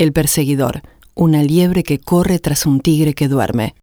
El perseguidor, una liebre que corre tras un tigre que duerme.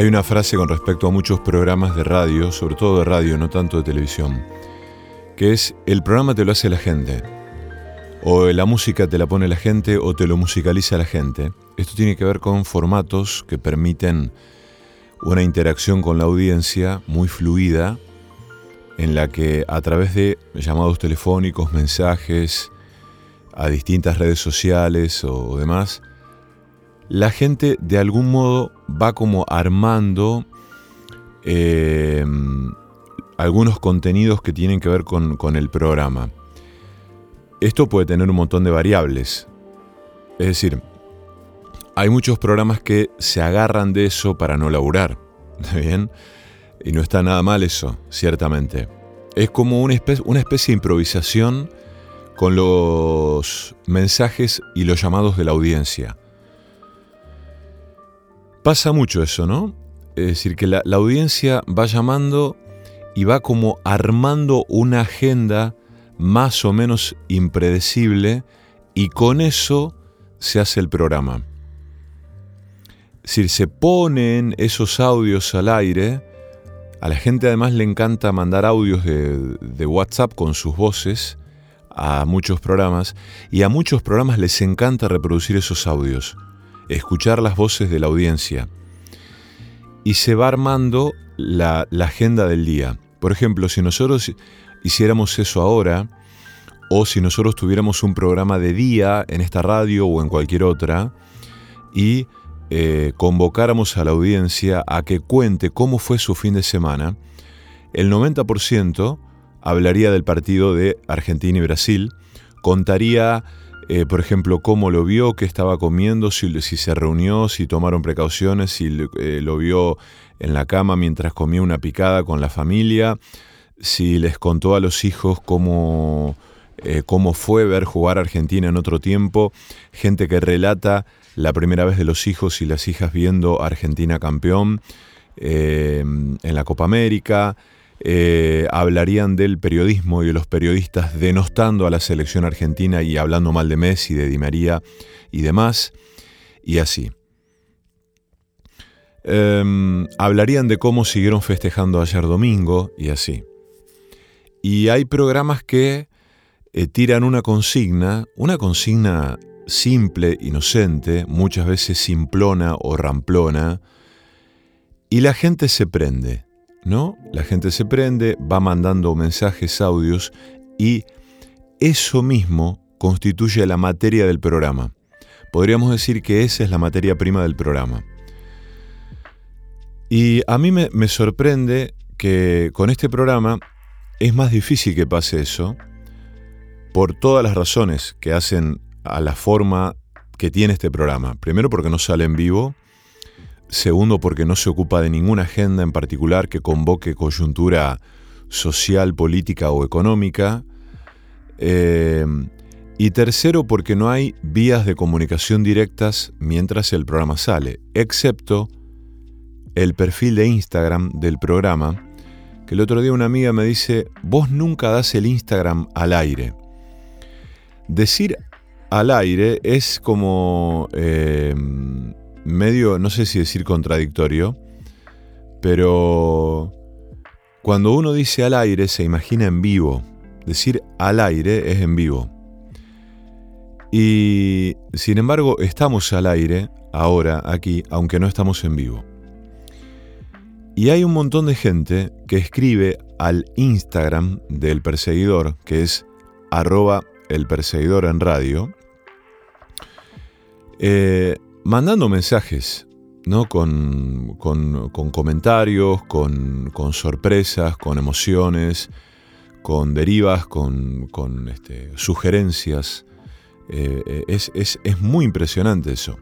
Hay una frase con respecto a muchos programas de radio, sobre todo de radio, no tanto de televisión, que es el programa te lo hace la gente. O la música te la pone la gente o te lo musicaliza la gente. Esto tiene que ver con formatos que permiten una interacción con la audiencia muy fluida, en la que a través de llamados telefónicos, mensajes, a distintas redes sociales o demás, la gente de algún modo va como armando eh, algunos contenidos que tienen que ver con, con, el programa. Esto puede tener un montón de variables. Es decir, hay muchos programas que se agarran de eso para no laburar. bien? Y no está nada mal eso, ciertamente. Es como una especie, una especie de improvisación con los mensajes y los llamados de la audiencia. Pasa mucho eso, ¿no? Es decir, que la, audiencia va llamando y va como armando una agenda más o menos impredecible y con eso se hace el programa. Es decir, se ponen esos audios al aire, a la gente además le encanta mandar audios de, de, WhatsApp con sus voces a muchos programas y a muchos programas les encanta reproducir esos audios escuchar las voces de la audiencia. Y se va armando la, agenda del día. Por ejemplo, si nosotros hiciéramos eso ahora, o si nosotros tuviéramos un programa de día en esta radio o en cualquier otra, y eh, convocáramos a la audiencia a que cuente cómo fue su fin de semana, el 90% hablaría del partido de Argentina y Brasil, contaría eh, por ejemplo, cómo lo vio, qué estaba comiendo, si, se reunió, si tomaron precauciones, si eh, lo vio en la cama mientras comía una picada con la familia, si les contó a los hijos cómo, eh, cómo fue ver jugar a Argentina en otro tiempo, gente que relata la primera vez de los hijos y las hijas viendo a Argentina campeón en la Copa América, eh, hablarían del periodismo y de los periodistas denostando a la selección argentina y hablando mal de Messi, de Di María y demás, y así. Em, hablarían de cómo siguieron festejando ayer domingo y así. Y hay programas que eh, tiran una consigna, una consigna simple, inocente, muchas veces simplona o ramplona, y la gente se prende ¿no? La gente se prende, va mandando mensajes, audios y eso mismo constituye la materia del programa. Podríamos decir que esa es la materia prima del programa. Y a mí me, me sorprende que con este programa es más difícil que pase eso por todas las razones que hacen a la forma que tiene este programa. Primero porque no sale en vivo, Segundo, porque no se ocupa de ninguna agenda en particular que convoque coyuntura social, política o económica. Eh, y tercero, porque no hay vías de comunicación directas mientras el programa sale, excepto el perfil de Instagram del programa, que el otro día una amiga me dice, vos nunca das el Instagram al aire. Decir al aire es como... Eh, medio, no sé si decir contradictorio, pero cuando uno dice al aire se imagina en vivo. Decir al aire es en vivo. Y sin embargo estamos al aire ahora aquí, aunque no estamos en vivo. Y hay un montón de gente que escribe al Instagram del perseguidor, que es arroba el perseguidor en radio, eh, mandando mensajes, ¿no? Con, comentarios, con, sorpresas, con emociones, con derivas, con, este, sugerencias. Eh, eh, es, es, muy impresionante eso.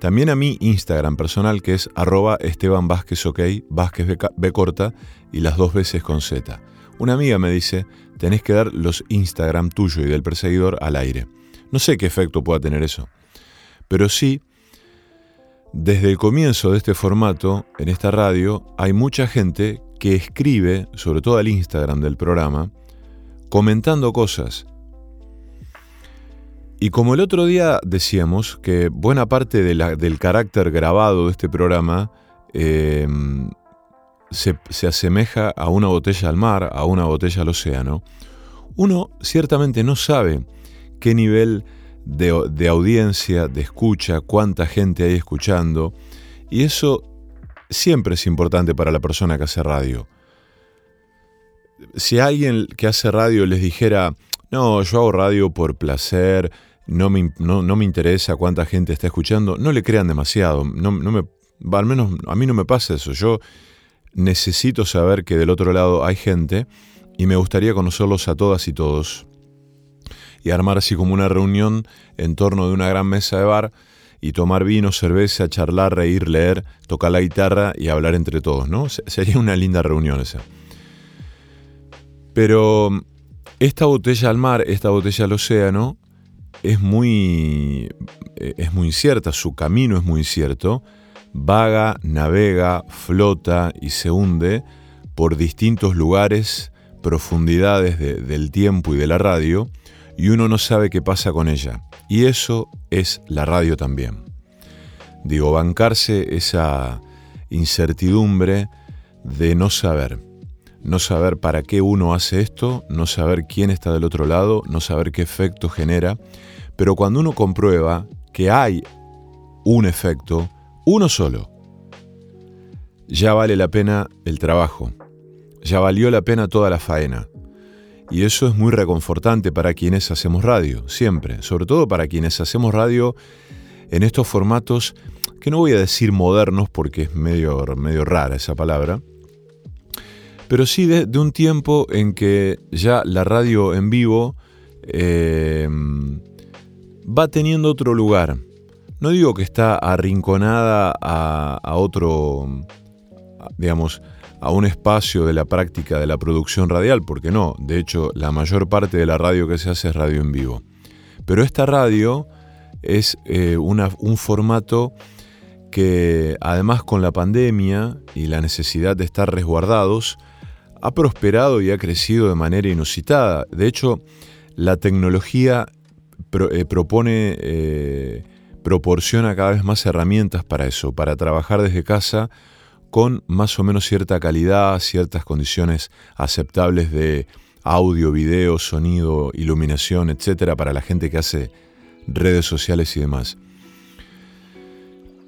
También a mi Instagram personal que es arroba Esteban Vázquez B, corta y las dos veces con Z. Una amiga me dice, tenés que dar los Instagram tuyo y del perseguidor al aire. No sé qué efecto pueda tener eso, pero sí desde el comienzo de este formato, en esta radio, hay mucha gente que escribe, sobre todo al Instagram del programa, comentando cosas. Y como el otro día decíamos que buena parte del carácter grabado de este programa eh, se, asemeja a una botella al mar, a una botella al océano, uno ciertamente no sabe qué nivel de, audiencia, de escucha, cuánta gente hay escuchando, y eso siempre es importante para la persona que hace radio. Si alguien que hace radio les dijera, no, yo hago radio por placer, no me, no, me interesa cuánta gente está escuchando, no le crean demasiado, no, no me, al menos a mí no me pasa eso, yo necesito saber que del otro lado hay gente y me gustaría conocerlos a todas y todos y armar así como una reunión en torno de una gran mesa de bar y tomar vino, cerveza, charlar, reír, leer, tocar la guitarra y hablar entre todos, ¿no? Sería una linda reunión esa. Pero esta botella al mar, esta botella al océano, es muy, eh, es muy incierta, su camino es muy incierto, vaga, navega, flota y se hunde por distintos lugares, profundidades del tiempo y de la radio, y uno no sabe qué pasa con ella. Y eso es la radio también. Digo, bancarse esa incertidumbre de no saber. No saber para qué uno hace esto, no saber quién está del otro lado, no saber qué efecto genera. Pero cuando uno comprueba que hay un efecto, uno solo, ya vale la pena el trabajo, ya valió la pena toda la faena. Y eso es muy reconfortante para quienes hacemos radio, siempre, sobre todo para quienes hacemos radio en estos formatos que no voy a decir modernos porque es medio, medio rara esa palabra, pero sí de, un tiempo en que ya la radio en vivo eh, va teniendo otro lugar. No digo que está arrinconada a, a otro, digamos, a un espacio de la práctica de la producción radial, porque no, de hecho la mayor parte de la radio que se hace es radio en vivo. Pero esta radio es eh, un formato que además con la pandemia y la necesidad de estar resguardados, ha prosperado y ha crecido de manera inusitada. De hecho, la tecnología eh, propone, eh, proporciona cada vez más herramientas para eso, para trabajar desde casa con más o menos cierta calidad, ciertas condiciones aceptables de audio, video, sonido, iluminación, etcétera, para la gente que hace redes sociales y demás.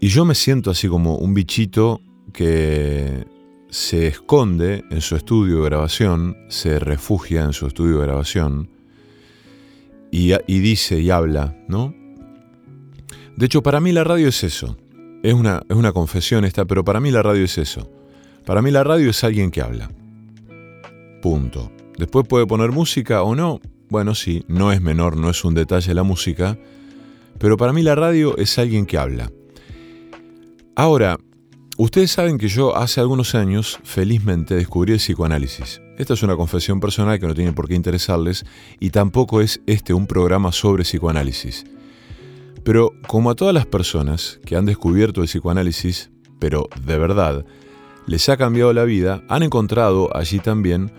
Y yo me siento así como un bichito que se esconde en su estudio de grabación, se refugia en su estudio de grabación y, y dice y habla, ¿no? De hecho, para mí la radio es eso. Es una, es una confesión esta, pero para mí la radio es eso. Para mí la radio es alguien que habla. Punto. Después puede poner música o no. Bueno, sí, no es menor, no es un detalle la música. Pero para mí la radio es alguien que habla. Ahora, ustedes saben que yo hace algunos años felizmente descubrí el psicoanálisis. Esta es una confesión personal que no tiene por qué interesarles y tampoco es este un programa sobre psicoanálisis. Pero como a todas las personas que han descubierto el psicoanálisis, pero de verdad, les ha cambiado la vida, han encontrado allí también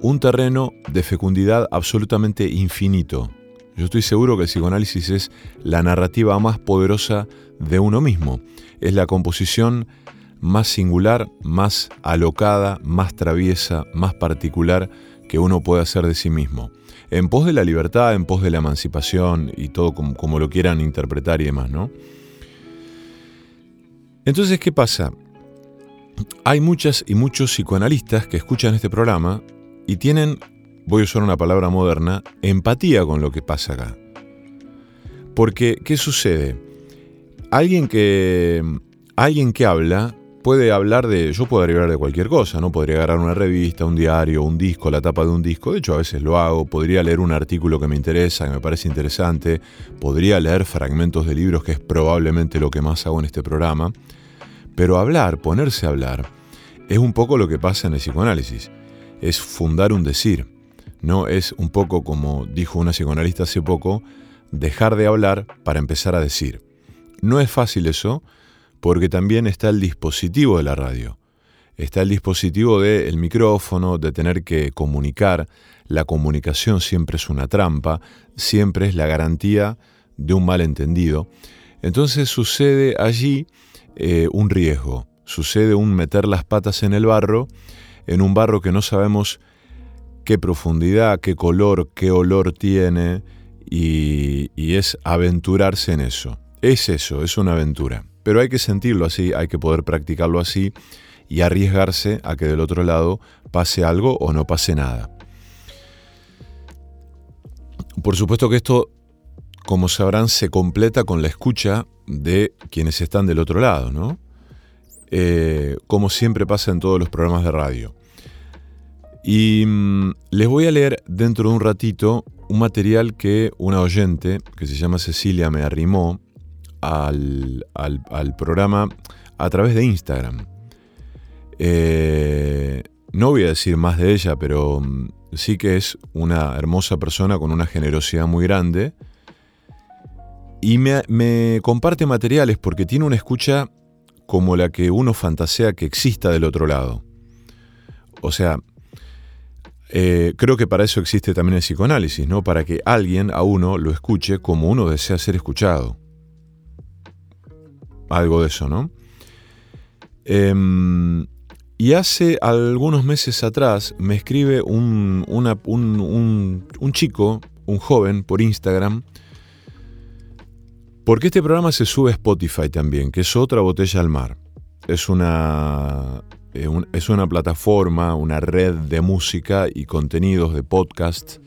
un terreno de fecundidad absolutamente infinito. Yo estoy seguro que el psicoanálisis es la narrativa más poderosa de uno mismo. Es la composición más singular, más alocada, más traviesa, más particular que uno puede hacer de sí mismo en pos de la libertad, en pos de la emancipación y todo como, lo quieran interpretar y demás, ¿no? Entonces, ¿qué pasa? Hay muchas y muchos psicoanalistas que escuchan este programa y tienen, voy a usar una palabra moderna, empatía con lo que pasa acá. Porque, ¿qué sucede? Alguien que, alguien que habla puede hablar de, yo puedo hablar de cualquier cosa, ¿no? Podría agarrar una revista, un diario, un disco, la tapa de un disco, de hecho a veces lo hago, podría leer un artículo que me interesa, que me parece interesante, podría leer fragmentos de libros, que es probablemente lo que más hago en este programa, pero hablar, ponerse a hablar, es un poco lo que pasa en el psicoanálisis, es fundar un decir, ¿no? Es un poco como dijo una psicoanalista hace poco, dejar de hablar para empezar a decir. No es fácil eso, porque también está el dispositivo de la radio. Está el dispositivo del micrófono, de tener que comunicar. La comunicación siempre es una trampa, siempre es la garantía de un malentendido. Entonces sucede allí eh, un riesgo. sucede un meter las patas en el barro, en un barro que no sabemos qué profundidad, qué color, qué olor tiene, y, es aventurarse en eso. Es eso, es una aventura. Pero hay que sentirlo así, hay que poder practicarlo así y arriesgarse a que del otro lado pase algo o no pase nada. Por supuesto que esto, como sabrán, se completa con la escucha de quienes están del otro lado, ¿no? Eh, como siempre pasa en todos los programas de radio. Y mm, les voy a leer dentro de un ratito un material que una oyente, que se llama Cecilia, me arrimó al, programa a través de Instagram. Eh, no voy a decir más de ella, pero mm, sí que es una hermosa persona con una generosidad muy grande. Y me, me, comparte materiales porque tiene una escucha como la que uno fantasea que exista del otro lado. O sea, eh, creo que para eso existe también el psicoanálisis, ¿no? Para que alguien a uno lo escuche como uno desea ser escuchado. Algo de eso, ¿no? Em, y hace algunos meses atrás me escribe un, un, chico, un joven, por Instagram, porque este programa se sube a Spotify también, que es otra botella al mar. Es una eh, es una plataforma, una red de música y contenidos de podcast.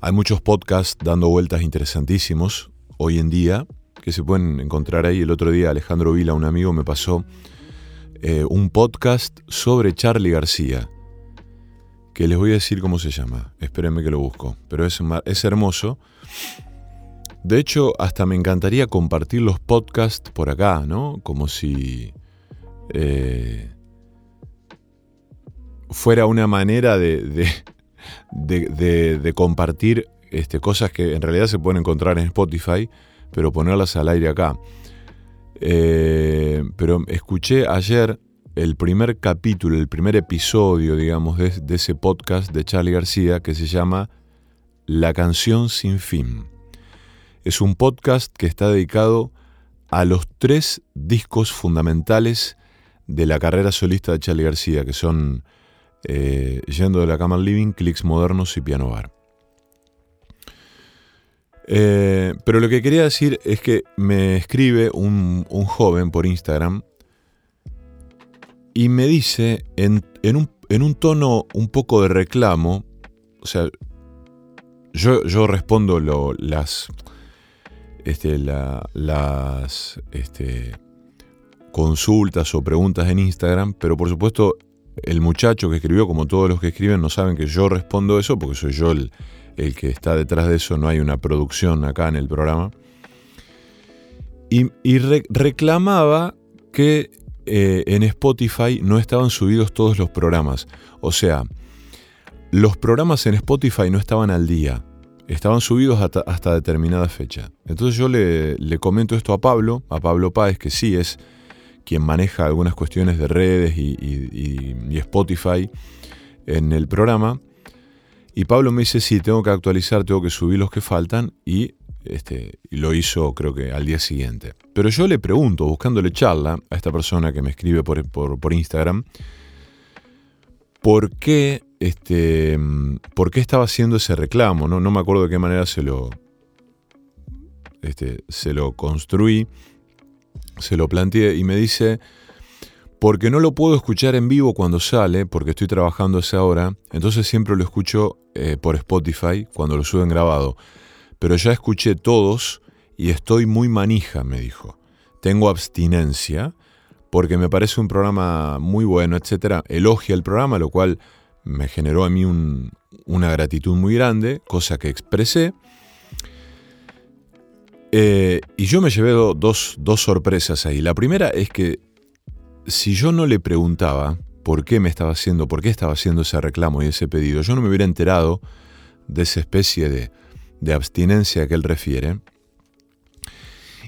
Hay muchos podcasts dando vueltas interesantísimos hoy en día que se pueden encontrar ahí. El otro día Alejandro Vila, un amigo, me pasó eh, un podcast sobre Charlie García, que les voy a decir cómo se llama. Espérenme que lo busco, pero es, es hermoso. De hecho, hasta me encantaría compartir los podcasts por acá, ¿no? Como si... Eh, fuera una manera de, de, compartir este, cosas que en realidad se pueden encontrar en Spotify, pero ponerlas al aire acá. Eh, pero escuché ayer el primer capítulo, el primer episodio, digamos, de, ese podcast de Charlie García que se llama La canción sin fin. Es un podcast que está dedicado a los tres discos fundamentales de la carrera solista de Charlie García, que son eh, yendo de la cama al living, clics modernos y piano bar. Eh, pero lo que quería decir es que me escribe un, joven por Instagram y me dice en, un, tono un poco de reclamo, o sea, yo, yo respondo las, este, las este, consultas o preguntas en Instagram, pero por supuesto el muchacho que escribió, como todos los que escriben, no saben que yo respondo eso, porque soy yo el, que está detrás de eso, no hay una producción acá en el programa. Y, reclamaba que eh, en Spotify no estaban subidos todos los programas. O sea, los programas en Spotify no estaban al día, estaban subidos hasta, determinada fecha. Entonces yo le, le comento esto a Pablo, a Pablo Páez, que sí es quien maneja algunas cuestiones de redes y, Spotify en el programa. Y Pablo me dice, sí, tengo que actualizar, tengo que subir los que faltan y, este, lo hizo creo que al día siguiente. Pero yo le pregunto, buscándole charla a esta persona que me escribe por, por, Instagram, ¿por qué, este, ¿por qué estaba haciendo ese reclamo? No, no me acuerdo de qué manera se lo, este, se lo construí se lo planteé y me dice, porque no lo puedo escuchar en vivo cuando sale, porque estoy trabajando esa hora, entonces siempre lo escucho eh, por Spotify cuando lo suben grabado. Pero ya escuché todos y estoy muy manija, me dijo. Tengo abstinencia porque me parece un programa muy bueno, etc. Elogia el programa, lo cual me generó a mí una gratitud muy grande, cosa que expresé. Eh, y yo me llevé dos, sorpresas ahí. La primera es que si yo no le preguntaba por qué me estaba haciendo, por qué estaba haciendo ese reclamo y ese pedido, yo no me hubiera enterado de esa especie de, de abstinencia que él refiere.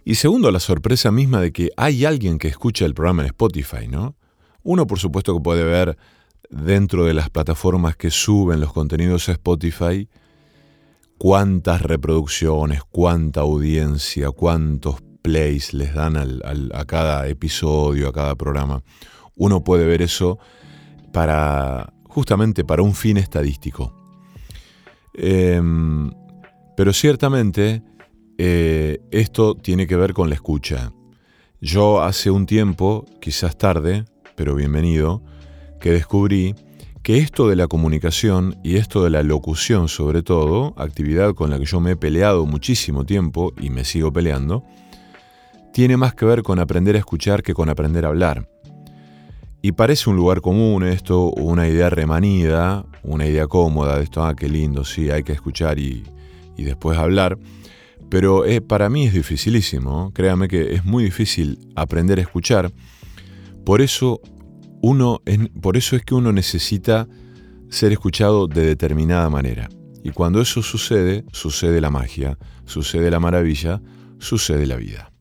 Y segundo, la sorpresa misma de que hay alguien que escucha el programa en Spotify, ¿no? Uno, por supuesto, que puede ver dentro de las plataformas que suben los contenidos a Spotify cuántas reproducciones, cuánta audiencia, cuántos plays les dan a cada episodio, a cada programa. Uno puede ver eso para justamente para un fin estadístico. Em, pero ciertamente eh, esto tiene que ver con la escucha. Yo hace un tiempo, quizás tarde, pero bienvenido, que descubrí que esto de la comunicación y esto de la locución sobre todo, actividad con la que yo me he peleado muchísimo tiempo y me sigo peleando, tiene más que ver con aprender a escuchar que con aprender a hablar. Y parece un lugar común esto, una idea remanida, una idea cómoda de esto, ah, qué lindo, sí, hay que escuchar y, y después hablar. Pero eh, para mí es dificilísimo, créame que es muy difícil aprender a escuchar. Por eso, uno, por eso es que uno necesita ser escuchado de determinada manera. Y cuando eso sucede, sucede la magia, sucede la maravilla, sucede la vida.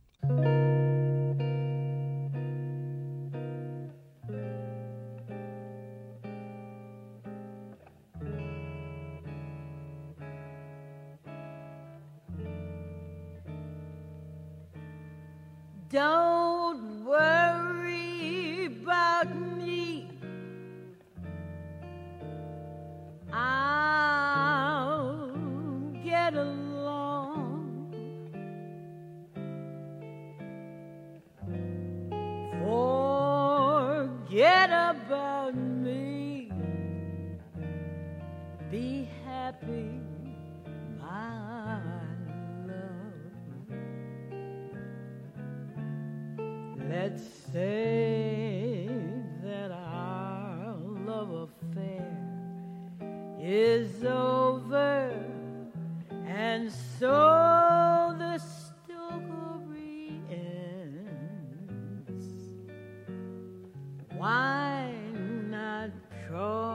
Don't worry about me. I'll get along. Forget about me. Be happy. Let's say that our love affair is over, and so the story ends. Why not call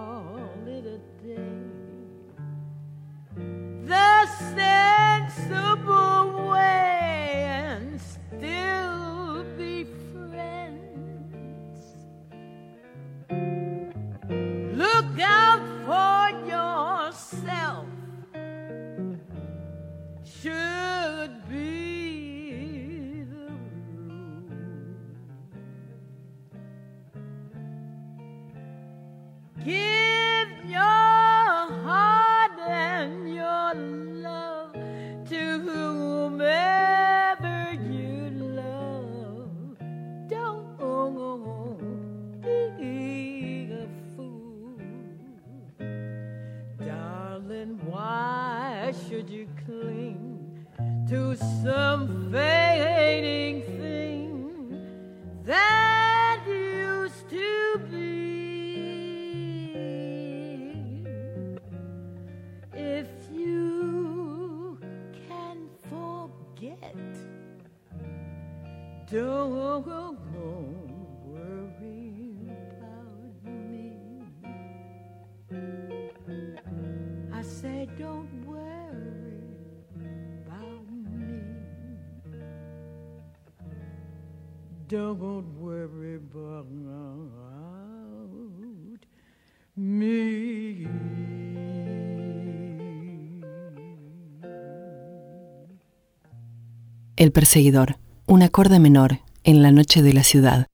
El perseguidor, un acorde menor en la noche de la ciudad.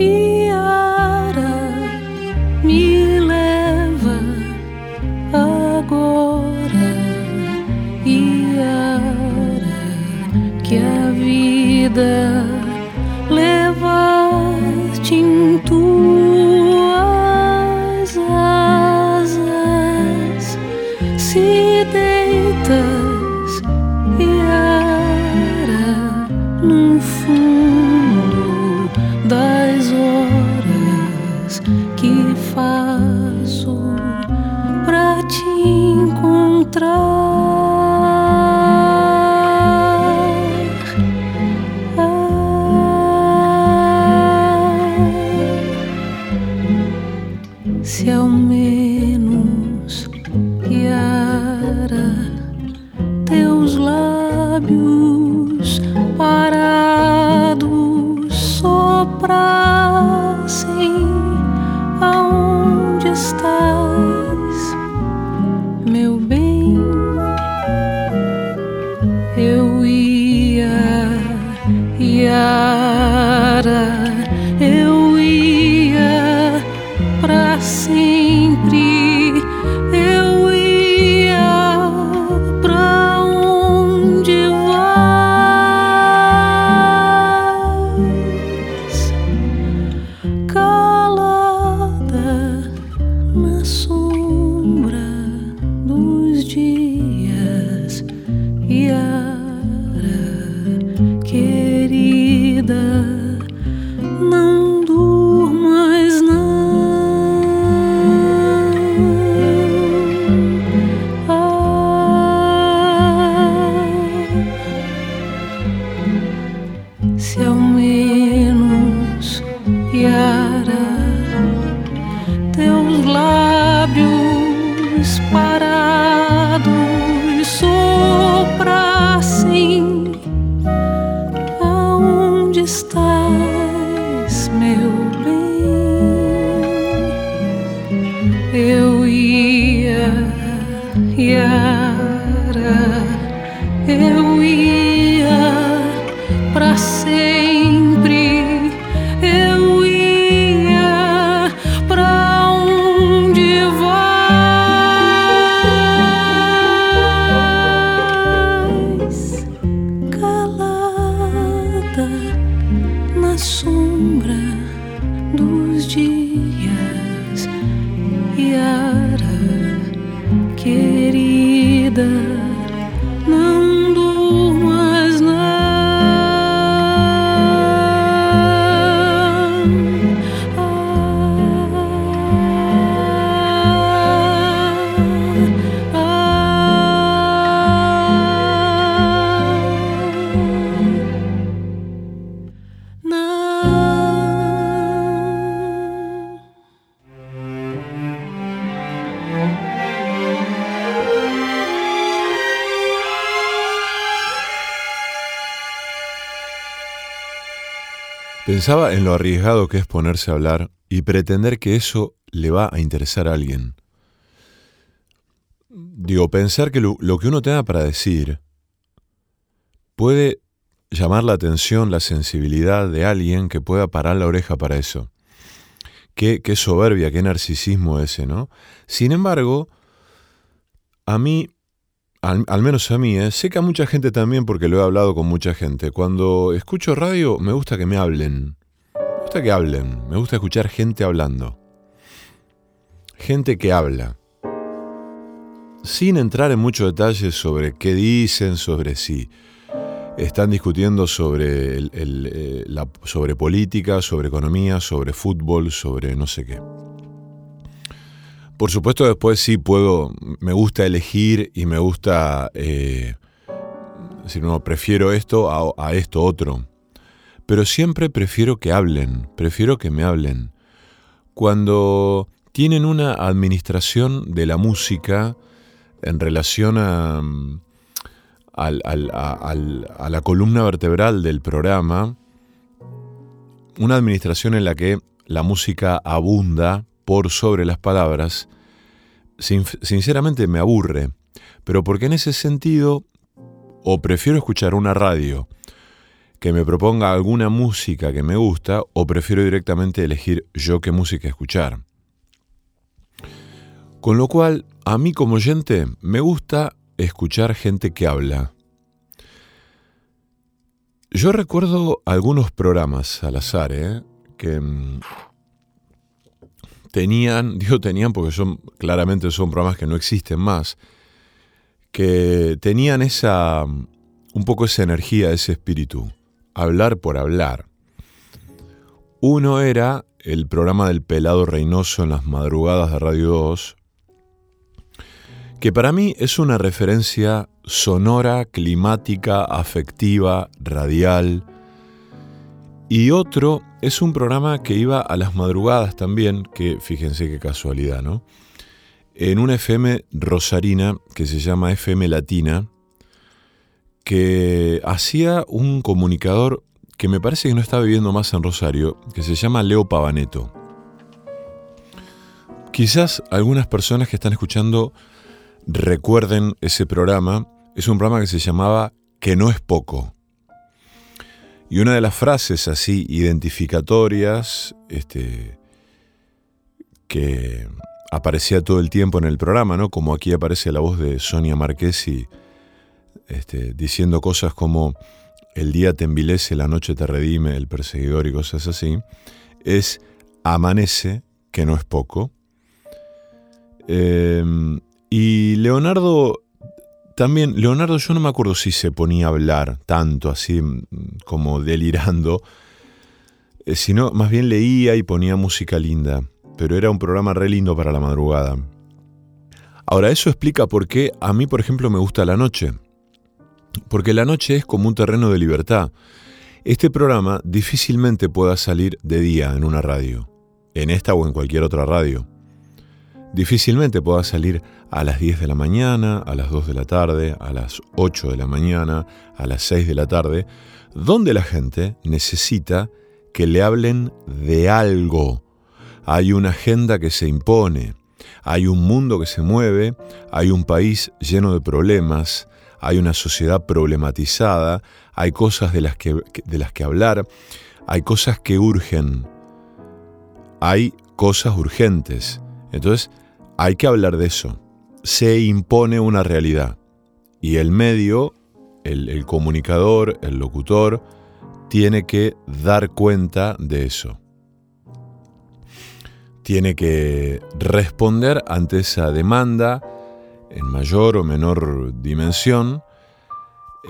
Peace. Pensaba en lo arriesgado que es ponerse a hablar y pretender que eso le va a interesar a alguien. Digo, pensar que lo, lo que uno tenga para decir puede llamar la atención, la sensibilidad de alguien que pueda parar la oreja para eso. Qué, qué soberbia, qué narcisismo ese, ¿no? Sin embargo, a mí, al, menos a mí, ¿eh? sé que a mucha gente también, porque lo he hablado con mucha gente, cuando escucho radio me gusta que me hablen. Me gusta que hablen, me gusta escuchar gente hablando. Gente que habla. Sin entrar en muchos detalles sobre qué dicen, sobre si están discutiendo sobre, el- el, eh, la- sobre política, sobre economía, sobre fútbol, sobre no sé qué. Por supuesto, después sí puedo, me gusta elegir y me gusta, eh, decir, no, prefiero esto a, esto otro. Pero siempre prefiero que hablen, prefiero que me hablen. Cuando tienen una administración de la música en relación a, a la columna vertebral del programa, una administración en la que la música abunda por sobre las palabras, sin- sinceramente me aburre, pero porque en ese sentido o prefiero escuchar una radio que me proponga alguna música que me gusta o prefiero directamente elegir yo qué música escuchar. Con lo cual, a mí como oyente me gusta escuchar gente que habla. Yo recuerdo algunos programas al azar, ¿eh? que mm, tenían, digo tenían porque son, claramente son programas que no existen más, que tenían esa, un poco esa energía, ese espíritu, hablar por hablar. Uno era el programa del pelado Reynoso en las madrugadas de Radio 2, que para mí es una referencia sonora, climática, afectiva, radial. Y otro es un programa que iba a las madrugadas también, que fíjense qué casualidad, ¿no? En una FM rosarina que se llama FM Latina, que hacía un comunicador que me parece que no está viviendo más en Rosario, que se llama Leo Pavaneto. Quizás algunas personas que están escuchando recuerden ese programa. Es un programa que se llamaba Que no es poco. Y una de las frases así identificatorias, este, que aparecía todo el tiempo en el programa, ¿no? Como aquí aparece la voz de Sonia Marquesi este, diciendo cosas como el día te envilece, la noche te redime, el perseguidor y cosas así, es amanece, que no es poco. Em, y Leonardo también, Leonardo yo no me acuerdo si se ponía a hablar tanto así mm, como delirando, eh, sino más bien leía y ponía música linda, pero era un programa re lindo para la madrugada. Ahora, eso explica por qué a mí, por ejemplo, me gusta la noche. Porque la noche es como un terreno de libertad. Este programa difícilmente pueda salir de día en una radio, en esta o en cualquier otra radio. Difícilmente pueda salir a las 10 de la mañana, a las 2 de la tarde, a las 8 de la mañana, a las 6 de la tarde, donde la gente necesita que le hablen de algo. Hay una agenda que se impone, hay un mundo que se mueve, hay un país lleno de problemas, hay una sociedad problematizada, hay cosas de las que, de las que hablar, hay cosas que urgen, hay cosas urgentes. Entonces, hay que hablar de eso. Se impone una realidad. Y el medio, el, comunicador, el locutor, tiene que dar cuenta de eso. Tiene que responder ante esa demanda en mayor o menor dimensión.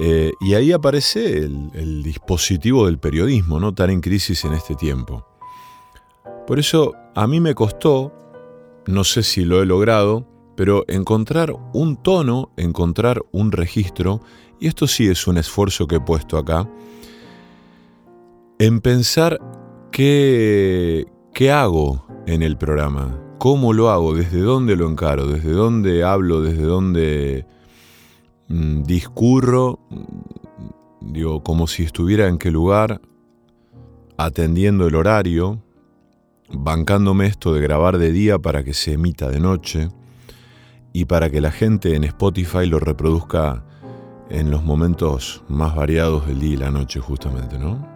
Eh, y ahí aparece el, el, dispositivo del periodismo, ¿no? tan en crisis en este tiempo. Por eso a mí me costó no sé si lo he logrado, pero encontrar un tono, encontrar un registro, y esto sí es un esfuerzo que he puesto acá, en pensar qué, qué hago en el programa, cómo lo hago, desde dónde lo encaro, desde dónde hablo, desde dónde mm, discurro, digo, como si estuviera en qué lugar, atendiendo el horario, bancándome esto de grabar de día para que se emita de noche y para que la gente en Spotify lo reproduzca en los momentos más variados del día y la noche justamente, ¿no?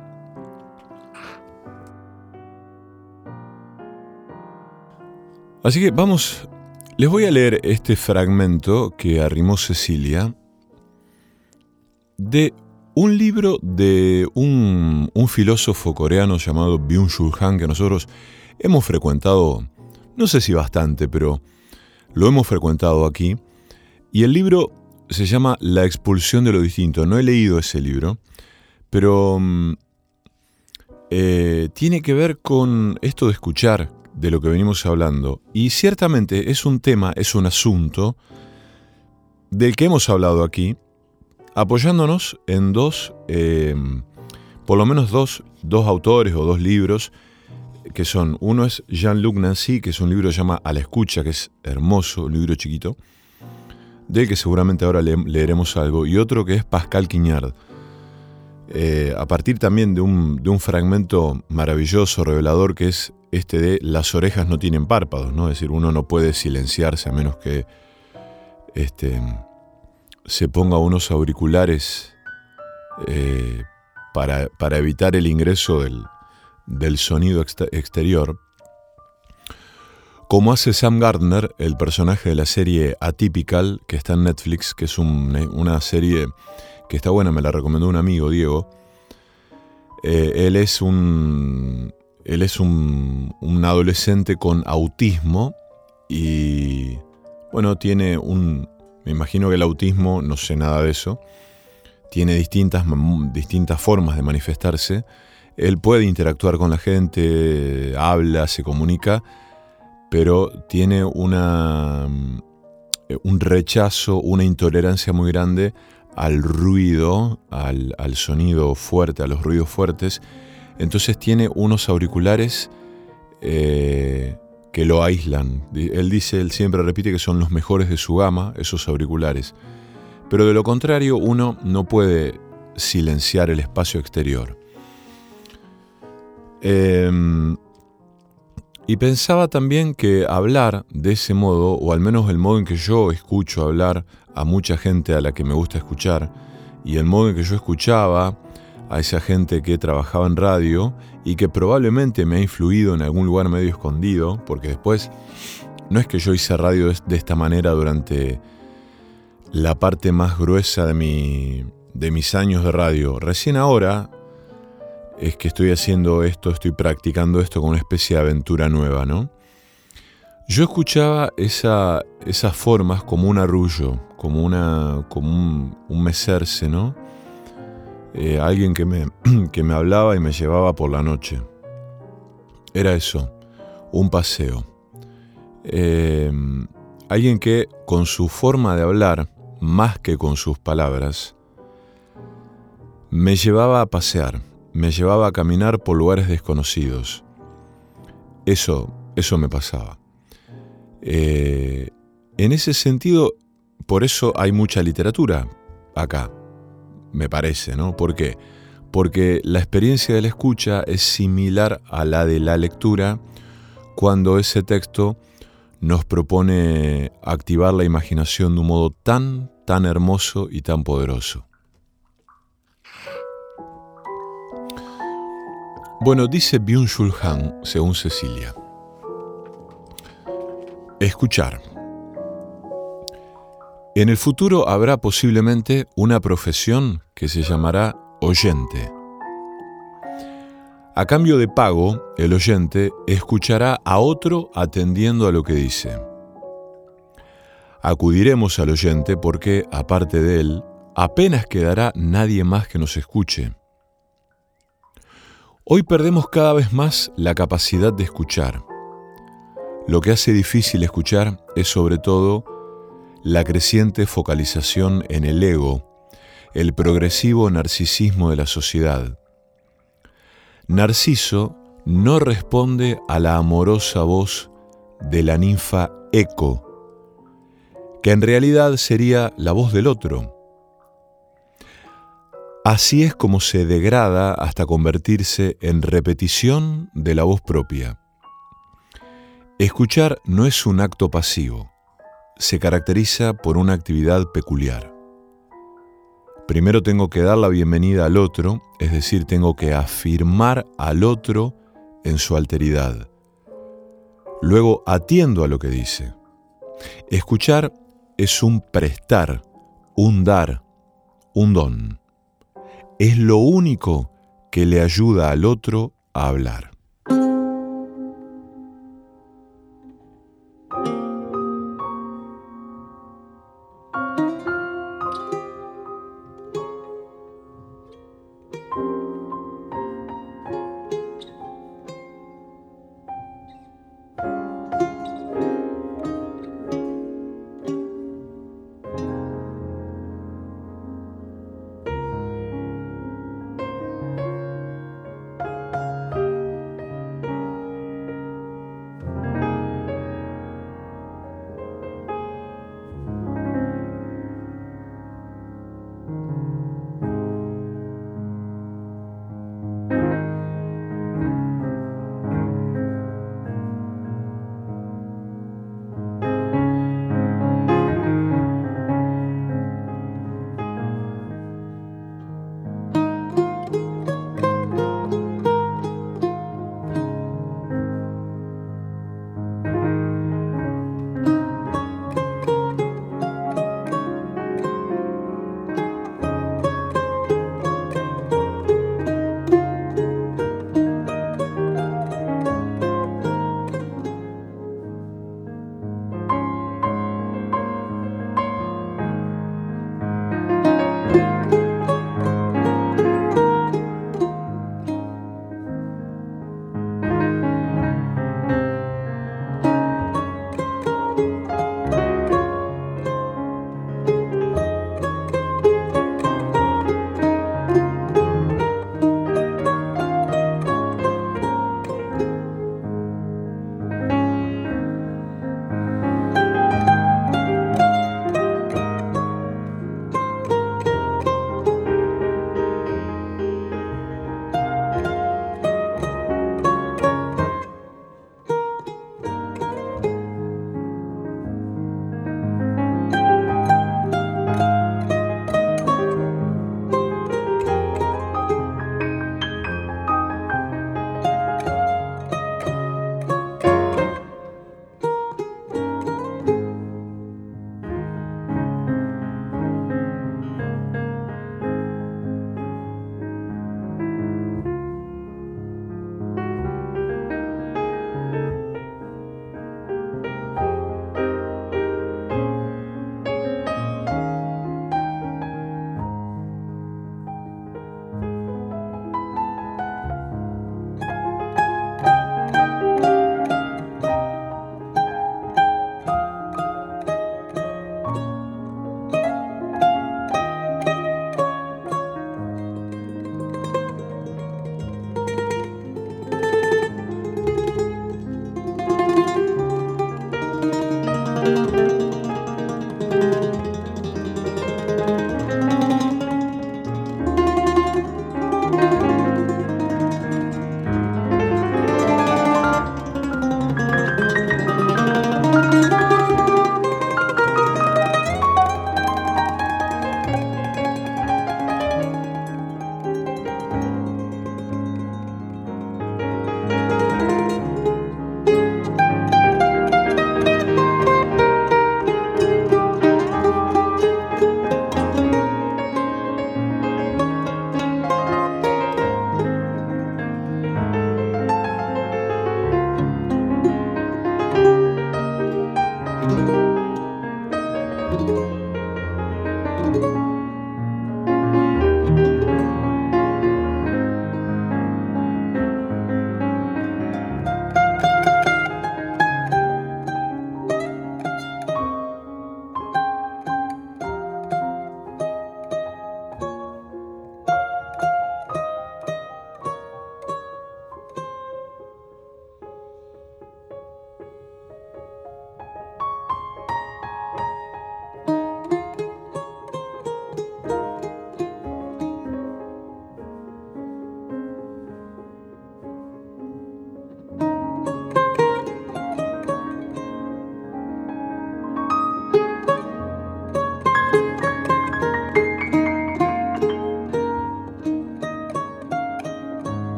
Así que vamos, les voy a leer este fragmento que arrimó Cecilia de un libro de un, filósofo coreano llamado Byung-Chul Han que nosotros hemos frecuentado, no sé si bastante, pero lo hemos frecuentado aquí. Y el libro se llama La expulsión de lo distinto. No he leído ese libro, pero mm, eh, tiene que ver con esto de escuchar de lo que venimos hablando. Y ciertamente es un tema, es un asunto del que hemos hablado aquí, apoyándonos en dos, eh, por lo menos dos, dos autores o dos libros que son, uno es Jean-Luc Nancy, que es un libro que se llama A la escucha, que es hermoso, un libro chiquito, del que seguramente ahora leeremos algo, y otro que es Pascal Quignard, eh, a partir también de un, de un, fragmento maravilloso, revelador, que es este de las orejas no tienen párpados, ¿no? Es decir, uno no puede silenciarse a menos que este, se ponga unos auriculares eh, para, para evitar el ingreso del, del sonido exterior, como hace Sam Gardner, el personaje de la serie Atypical, que está en Netflix, que es una serie que está buena, me la recomendó un amigo, Diego. Eh, él es un. Él es un, un adolescente con autismo y. Bueno, tiene un. Me imagino que el autismo, no sé nada de eso, tiene distintas, distintas formas de manifestarse él puede interactuar con la gente, habla, se comunica, pero tiene mm, un rechazo, una intolerancia muy grande al ruido, al, sonido fuerte, a los ruidos fuertes. Entonces tiene unos auriculares eh, que lo aíslan. Él dice, él siempre repite que son los mejores de su gama, esos auriculares. Pero de lo contrario, uno no puede silenciar el espacio exterior. Em, y pensaba también que hablar de ese modo, o al menos el modo en que yo escucho hablar a mucha gente a la que me gusta escuchar, y el modo en que yo escuchaba a esa gente que trabajaba en radio y que probablemente me ha influido en algún lugar medio escondido, porque después no es que yo hice radio de esta manera durante la parte más gruesa de, mi, de mis años de radio. Recién ahora es que estoy haciendo esto, estoy practicando esto con una especie de aventura nueva, ¿no? Yo escuchaba esa, esas formas como un arrullo, como, un, un mecerse, ¿no? Eh, alguien que me, hablaba y me llevaba por la noche. Era eso, un paseo. Eh, alguien que con su forma de hablar, más que con sus palabras, me llevaba a pasear, me llevaba a caminar por lugares desconocidos. Eso, eso me pasaba. Eh, en ese sentido, por eso hay mucha literatura acá, me parece, ¿no? ¿Por qué? Porque la experiencia de la escucha es similar a la de la lectura cuando ese texto nos propone activar la imaginación de un modo tan, tan hermoso y tan poderoso. Bueno, dice Byung-Chul Han, según Cecilia. Escuchar. En el futuro habrá posiblemente una profesión que se llamará oyente. A cambio de pago, el oyente escuchará a otro atendiendo a lo que dice. Acudiremos al oyente porque, aparte de él, apenas quedará nadie más que nos escuche. Hoy perdemos cada vez más la capacidad de escuchar. Lo que hace difícil escuchar es sobre todo la creciente focalización en el ego, el progresivo narcisismo de la sociedad. Narciso no responde a la amorosa voz de la ninfa Eco, que en realidad sería la voz del otro. Así es como se degrada hasta convertirse en repetición de la voz propia. Escuchar no es un acto pasivo se caracteriza por una actividad peculiar. Primero tengo que dar la bienvenida al otro, es decir, tengo que afirmar al otro en su alteridad. Luego atiendo a lo que dice. Escuchar es un prestar, un dar, un don. Es lo único que le ayuda al otro a hablar.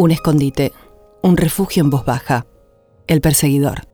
Un escondite, un refugio en voz baja. El perseguidor.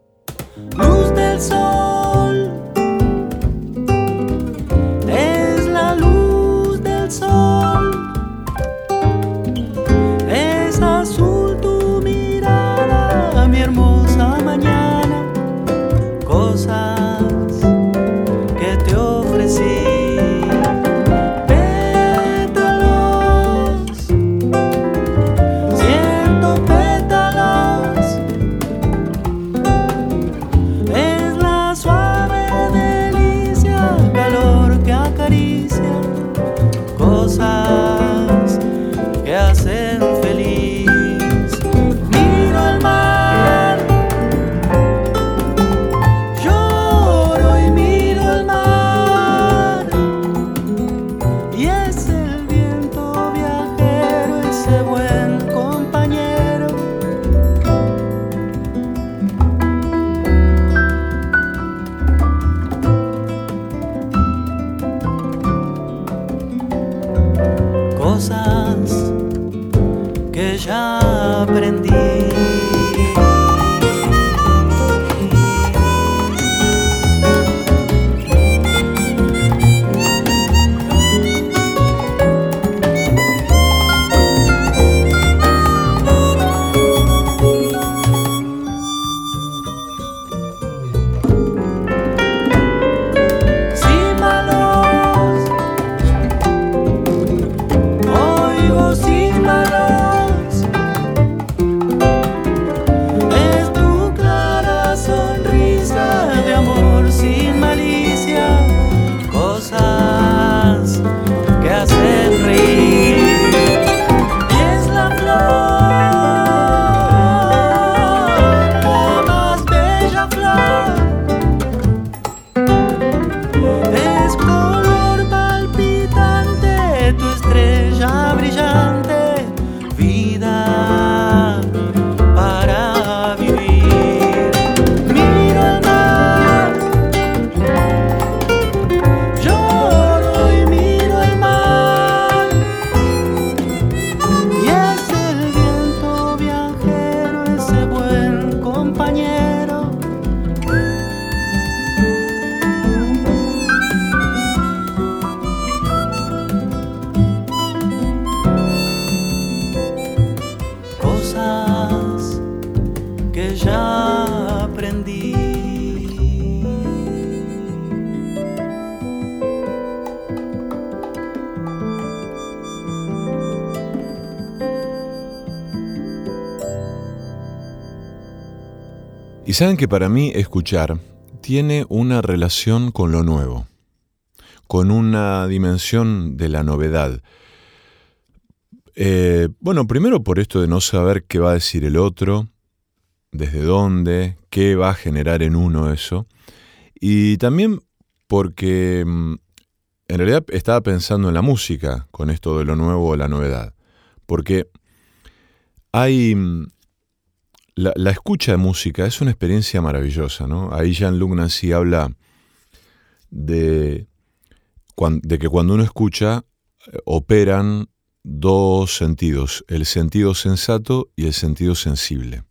Saben que para mí escuchar tiene una relación con lo nuevo, con una dimensión de la novedad. Eh, bueno, primero por esto de no saber qué va a decir el otro, desde dónde, qué va a generar en uno eso. Y también porque mm, en realidad estaba pensando en la música con esto de lo nuevo la novedad. Porque hay... La, escucha de música es una experiencia maravillosa, ¿no? Ahí Jean-Luc Nancy habla de que cuando uno escucha eh, operan dos sentidos, el sentido sensato y el sentido sensible.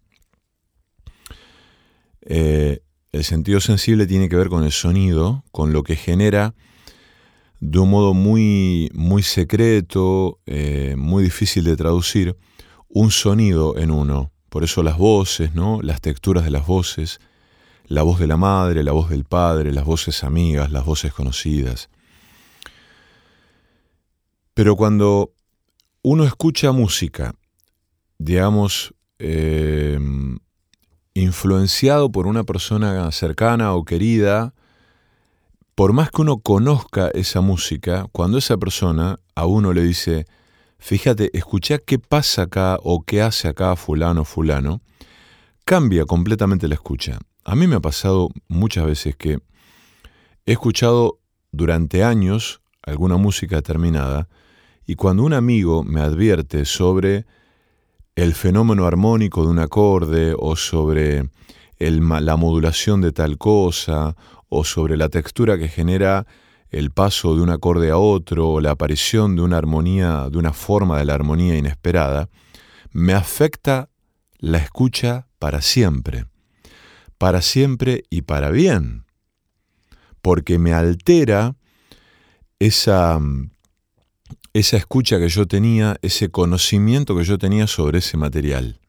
Eh, el sentido sensible tiene que ver con el sonido, con lo que genera de un modo muy, muy secreto, eh, muy difícil de traducir, un sonido en uno. Por eso las voces, ¿no? Las texturas de las voces, la voz de la madre, la voz del padre, las voces amigas, las voces conocidas. Pero cuando uno escucha música, digamos, eh, influenciado por una persona cercana o querida, por más que uno conozca esa música, cuando esa persona a uno le dice, fíjate, escucha qué pasa acá o qué hace acá fulano fulano, cambia completamente la escucha. A mí me ha pasado muchas veces que he escuchado durante años alguna música determinada y cuando un amigo me advierte sobre el fenómeno armónico de un acorde o sobre la modulación de tal cosa o sobre la textura que genera el paso de un acorde a otro la aparición de una armonía, de una forma de la armonía inesperada, me afecta la escucha para siempre, para siempre y para bien, porque me altera esa, esa escucha que yo tenía, ese conocimiento que yo tenía sobre ese material.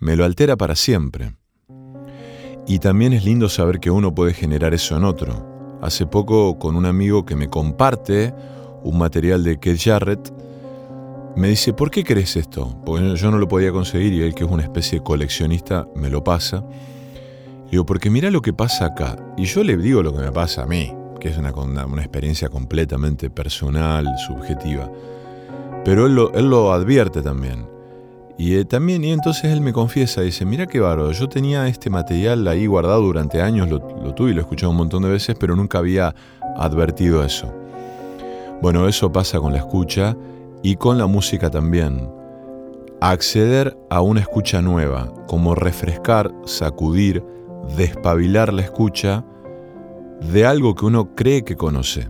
Me lo altera para siempre. Y también es lindo saber que uno puede generar eso en otro. Hace poco con un amigo que me comparte un material de Keith Jarrett, me dice, ¿por qué crees esto? Porque yo no lo podía conseguir y él, que es una especie de coleccionista, me lo pasa. Le digo, porque mira lo que pasa acá. Y yo le digo lo que me pasa a mí, que es una, una experiencia completamente personal, subjetiva. Pero él él lo advierte también. Y eh, también, y entonces él me confiesa, dice, mira qué bárbaro, yo tenía este material ahí guardado durante años, lo, lo tuve y lo he escuchado un montón de veces, pero nunca había advertido eso. Bueno, eso pasa con la escucha y con la música también. Acceder a una escucha nueva, como refrescar, sacudir, despabilar la escucha de algo que uno cree que conoce.